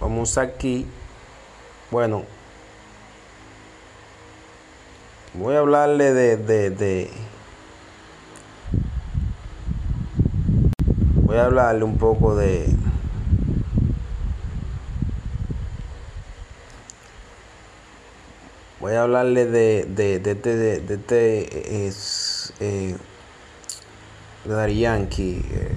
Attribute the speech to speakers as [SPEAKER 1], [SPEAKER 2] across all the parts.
[SPEAKER 1] Vamos aquí. Bueno, voy a hablarle de, de, de, voy a hablarle un poco de voy a hablarle de de de este de, de, este es eh, Yankee eh.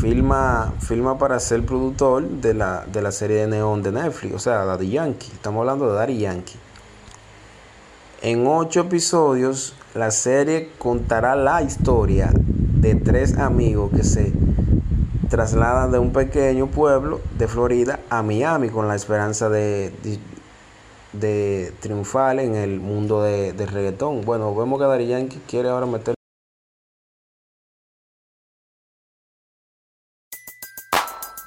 [SPEAKER 1] Filma, filma para ser productor de la, de la serie de Neon de Netflix, o sea, Daddy Yankee. Estamos hablando de Daddy Yankee. En ocho episodios, la serie contará la historia de tres amigos que se trasladan de un pequeño pueblo de Florida a Miami con la esperanza de, de, triunfar en el mundo de, de reggaetón. Bueno, vemos que Daddy Yankee quiere ahora meter